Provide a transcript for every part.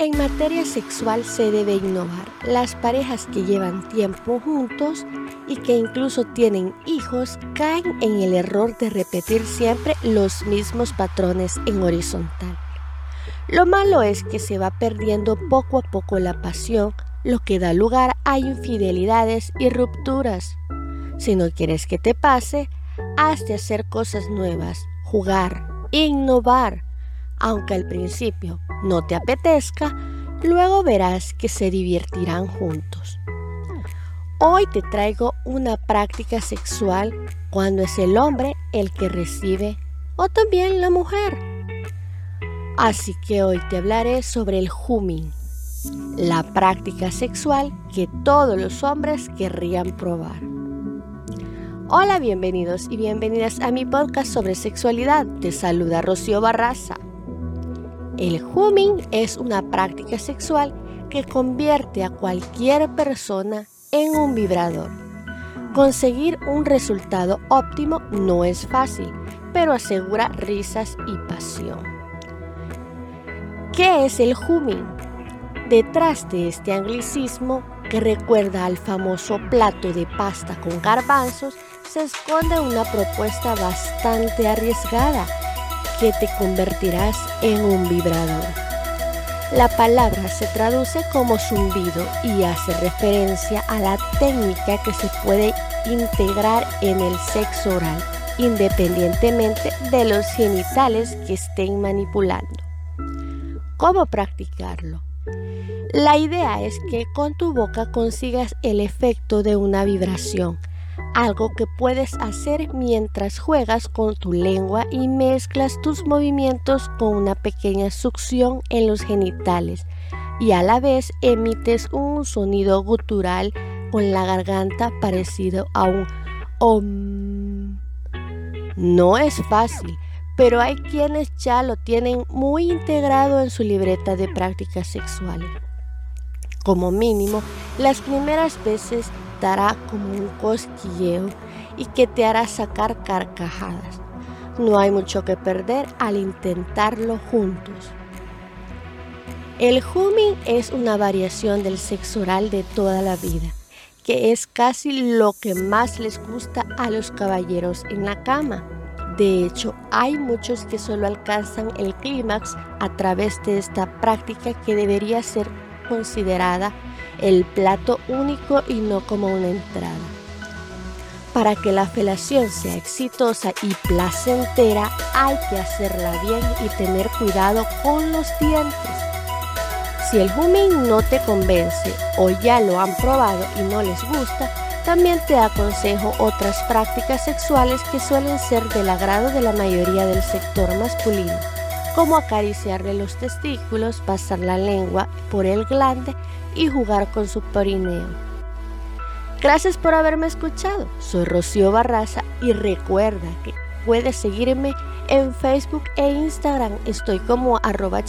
En materia sexual se debe innovar. Las parejas que llevan tiempo juntos y que incluso tienen hijos caen en el error de repetir siempre los mismos patrones en horizontal. Lo malo es que se va perdiendo poco a poco la pasión, lo que da lugar a infidelidades y rupturas. Si no quieres que te pase, has de hacer cosas nuevas, jugar, innovar, aunque al principio no te apetezca, luego verás que se divertirán juntos. Hoy te traigo una práctica sexual cuando es el hombre el que recibe o también la mujer. Así que hoy te hablaré sobre el humming, la práctica sexual que todos los hombres querrían probar. Hola, bienvenidos y bienvenidas a mi podcast sobre sexualidad. Te saluda Rocío Barraza. El humming es una práctica sexual que convierte a cualquier persona en un vibrador. Conseguir un resultado óptimo no es fácil, pero asegura risas y pasión. ¿Qué es el humming? Detrás de este anglicismo, que recuerda al famoso plato de pasta con garbanzos, se esconde una propuesta bastante arriesgada que te convertirás en un vibrador. La palabra se traduce como zumbido y hace referencia a la técnica que se puede integrar en el sexo oral, independientemente de los genitales que estén manipulando. ¿Cómo practicarlo? La idea es que con tu boca consigas el efecto de una vibración algo que puedes hacer mientras juegas con tu lengua y mezclas tus movimientos con una pequeña succión en los genitales y a la vez emites un sonido gutural con la garganta parecido a un om. No es fácil, pero hay quienes ya lo tienen muy integrado en su libreta de prácticas sexuales. Como mínimo, las primeras veces como un cosquilleo y que te hará sacar carcajadas. No hay mucho que perder al intentarlo juntos. El humming es una variación del sexo oral de toda la vida, que es casi lo que más les gusta a los caballeros en la cama. De hecho, hay muchos que solo alcanzan el clímax a través de esta práctica que debería ser considerada el plato único y no como una entrada. Para que la felación sea exitosa y placentera hay que hacerla bien y tener cuidado con los dientes. Si el humming no te convence o ya lo han probado y no les gusta, también te aconsejo otras prácticas sexuales que suelen ser del agrado de la mayoría del sector masculino como acariciarle los testículos, pasar la lengua por el glande y jugar con su perineo. Gracias por haberme escuchado. Soy Rocío Barraza y recuerda que puedes seguirme en Facebook e Instagram. Estoy como arroba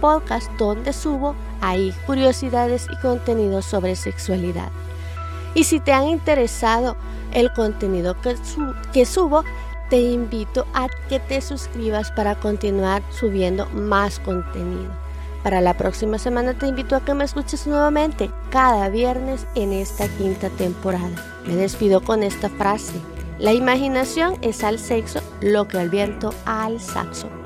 podcast donde subo ahí curiosidades y contenido sobre sexualidad. Y si te han interesado el contenido que subo, te invito a que te suscribas para continuar subiendo más contenido. Para la próxima semana te invito a que me escuches nuevamente cada viernes en esta quinta temporada. Me despido con esta frase. La imaginación es al sexo lo que al viento al saxo.